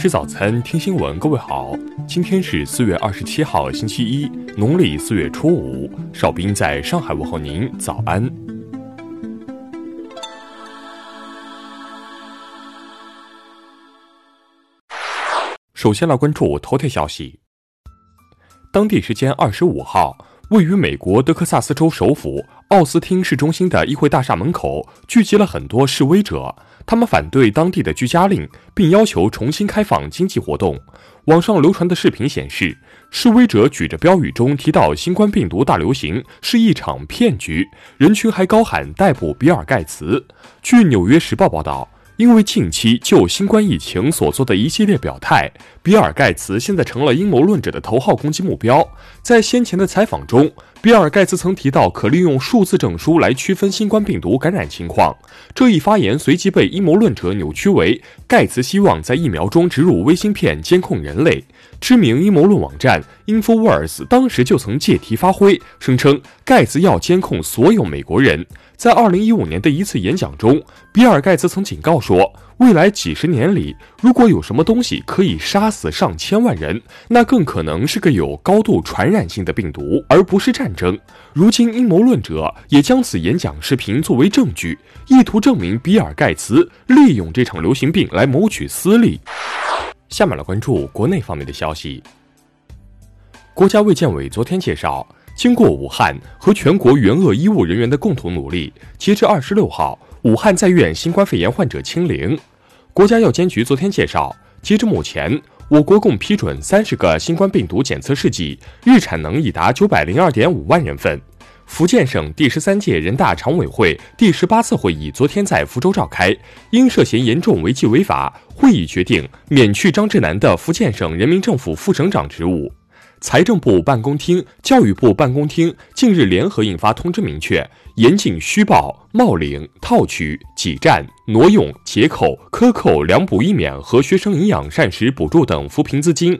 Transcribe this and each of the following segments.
吃早餐，听新闻。各位好，今天是四月二十七号，星期一，农历四月初五。邵兵在上海问候您，早安。首先来关注头条消息。当地时间二十五号，位于美国德克萨斯州首府奥斯汀市中心的议会大厦门口聚集了很多示威者。他们反对当地的居家令，并要求重新开放经济活动。网上流传的视频显示，示威者举着标语中提到新冠病毒大流行是一场骗局，人群还高喊逮捕比尔盖茨。据《纽约时报》报道。因为近期就新冠疫情所做的一系列表态，比尔盖茨现在成了阴谋论者的头号攻击目标。在先前的采访中，比尔盖茨曾提到可利用数字证书来区分新冠病毒感染情况。这一发言随即被阴谋论者扭曲为盖茨希望在疫苗中植入微芯片监控人类。知名阴谋论网站 Infowars 当时就曾借题发挥，声称盖茨要监控所有美国人。在二零一五年的一次演讲中，比尔盖茨曾警告说，未来几十年里，如果有什么东西可以杀死上千万人，那更可能是个有高度传染性的病毒，而不是战争。如今，阴谋论者也将此演讲视频作为证据，意图证明比尔盖茨利用这场流行病来谋取私利。下面来关注国内方面的消息。国家卫健委昨天介绍。经过武汉和全国援鄂医务人员的共同努力，截至二十六号，武汉在院新冠肺炎患者清零。国家药监局昨天介绍，截至目前，我国共批准三十个新冠病毒检测试剂，日产能已达九百零二点五万人份。福建省第十三届人大常委会第十八次会议昨天在福州召开，因涉嫌严重违纪违法，会议决定免去张志南的福建省人民政府副省长职务。财政部办公厅、教育部办公厅近日联合印发通知，明确严禁虚报、冒领、套取、挤占、挪用、截扣、克扣粮补一免和学生营养膳食补助等扶贫资金。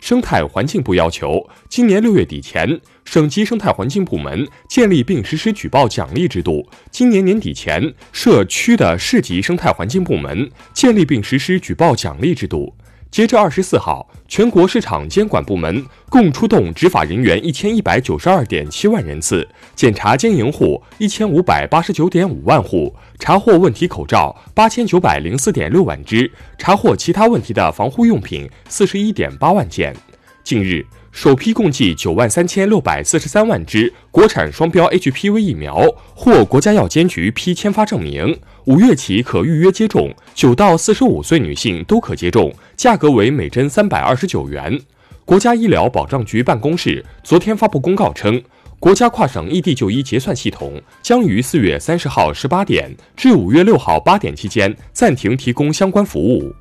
生态环境部要求，今年六月底前，省级生态环境部门建立并实施举报奖励制度；今年年底前，设区的市级生态环境部门建立并实施举报奖励制度。截至二十四号，全国市场监管部门共出动执法人员一千一百九十二点七万人次，检查经营户一千五百八十九点五万户，查获问题口罩八千九百零四点六万只，查获其他问题的防护用品四十一点八万件。近日。首批共计九万三千六百四十三万支国产双标 HPV 疫苗获国家药监局批签发证明，五月起可预约接种，九到四十五岁女性都可接种，价格为每针三百二十九元。国家医疗保障局办公室昨天发布公告称，国家跨省异地就医结算系统将于四月三十号十八点至五月六号八点期间暂停提供相关服务。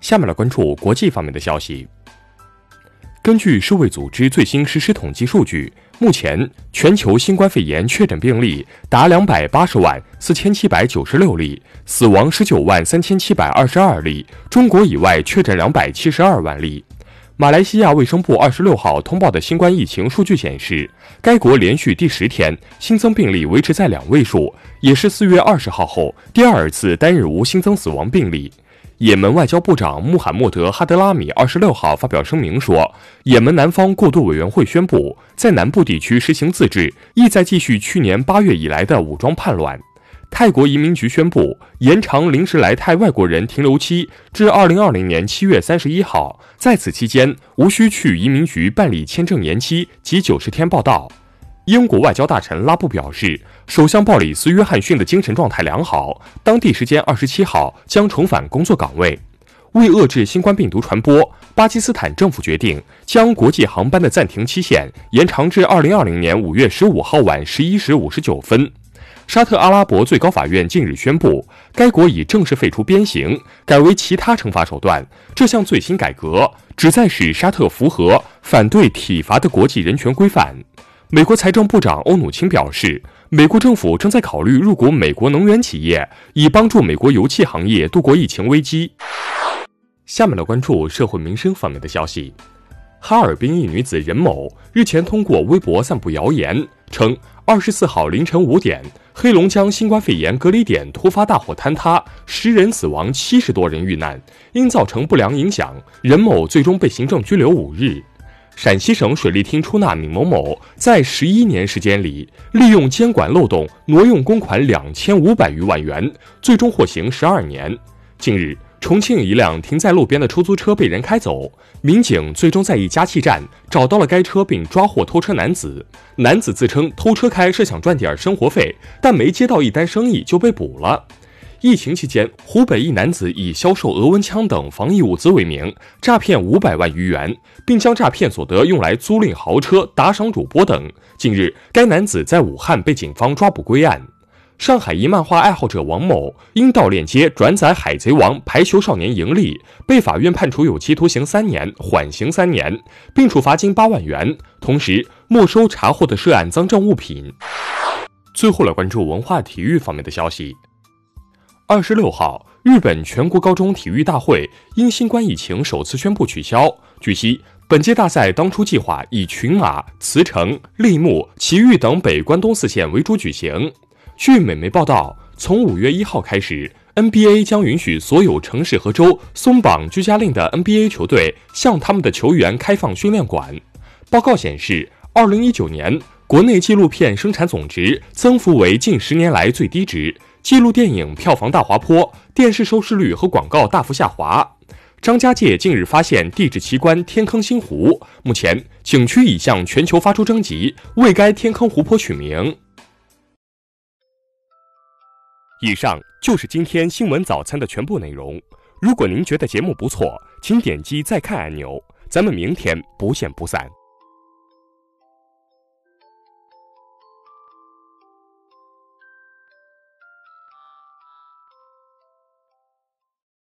下面来关注国际方面的消息。根据世卫组织最新实时统计数据，目前全球新冠肺炎确诊病例达两百八十万四千七百九十六例，死亡十九万三千七百二十二例。中国以外确诊两百七十二万例。马来西亚卫生部二十六号通报的新冠疫情数据显示，该国连续第十天新增病例维持在两位数，也是四月二十号后第二次单日无新增死亡病例。也门外交部长穆罕默德·哈德拉米二十六号发表声明说，也门南方过渡委员会宣布，在南部地区实行自治，意在继续去年八月以来的武装叛乱。泰国移民局宣布延长临时来泰外国人停留期至二零二零年七月三十一号，在此期间无需去移民局办理签证延期及九十天报到。英国外交大臣拉布表示，首相鲍里斯·约翰逊的精神状态良好，当地时间二十七号将重返工作岗位。为遏制新冠病毒传播，巴基斯坦政府决定将国际航班的暂停期限延长至二零二零年五月十五号晚十一时五十九分。沙特阿拉伯最高法院近日宣布，该国已正式废除鞭刑，改为其他惩罚手段。这项最新改革旨在使沙特符合反对体罚的国际人权规范。美国财政部长欧努钦表示，美国政府正在考虑入股美国能源企业，以帮助美国油气行业度过疫情危机。下面来关注社会民生方面的消息。哈尔滨一女子任某日前通过微博散布谣言，称二十四号凌晨五点，黑龙江新冠肺炎隔离点突发大火坍塌，十人死亡，七十多人遇难，因造成不良影响，任某最终被行政拘留五日。陕西省水利厅出纳闵某某在十一年时间里，利用监管漏洞挪用公款两千五百余万元，最终获刑十二年。近日，重庆一辆停在路边的出租车被人开走，民警最终在一加气站找到了该车，并抓获偷车男子。男子自称偷车开是想赚点生活费，但没接到一单生意就被捕了。疫情期间，湖北一男子以销售额温枪等防疫物资为名，诈骗五百万余元，并将诈骗所得用来租赁豪车、打赏主播等。近日，该男子在武汉被警方抓捕归案。上海一漫画爱好者王某因盗链接转载《海贼王》《排球少年》盈利，被法院判处有期徒刑三年，缓刑三年，并处罚金八万元，同时没收查获的涉案赃证物品。最后来关注文化体育方面的消息。二十六号，日本全国高中体育大会因新冠疫情首次宣布取消。据悉，本届大赛当初计划以群马、茨城、立木、埼玉等北关东四县为主举行。据美媒报道，从五月一号开始，NBA 将允许所有城市和州松绑居家令的 NBA 球队向他们的球员开放训练馆。报告显示，二零一九年国内纪录片生产总值增幅为近十年来最低值。记录电影票房大滑坡，电视收视率和广告大幅下滑。张家界近日发现地质奇观天坑星湖，目前景区已向全球发出征集，为该天坑湖泊取名。以上就是今天新闻早餐的全部内容。如果您觉得节目不错，请点击再看按钮。咱们明天不见不散。